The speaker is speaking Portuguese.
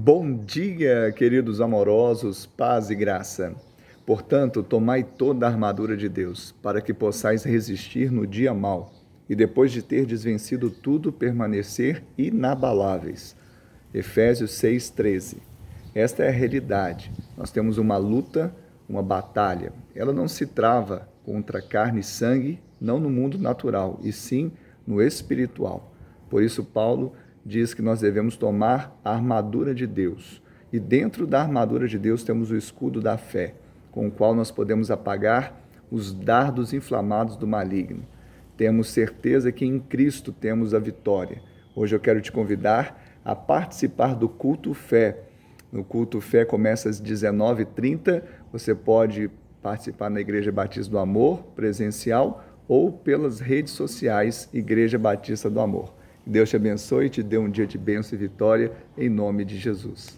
Bom dia, queridos amorosos, paz e graça. Portanto, tomai toda a armadura de Deus, para que possais resistir no dia mau, e depois de ter desvencido tudo, permanecer inabaláveis. Efésios 6:13. Esta é a realidade. Nós temos uma luta, uma batalha. Ela não se trava contra carne e sangue, não no mundo natural, e sim no espiritual. Por isso Paulo diz que nós devemos tomar a armadura de Deus. E dentro da armadura de Deus temos o escudo da fé, com o qual nós podemos apagar os dardos inflamados do maligno. Temos certeza que em Cristo temos a vitória. Hoje eu quero te convidar a participar do culto fé. No culto fé começa às 19h30. Você pode participar na Igreja Batista do Amor, presencial, ou pelas redes sociais Igreja Batista do Amor. Deus te abençoe e te dê um dia de bênção e vitória, em nome de Jesus.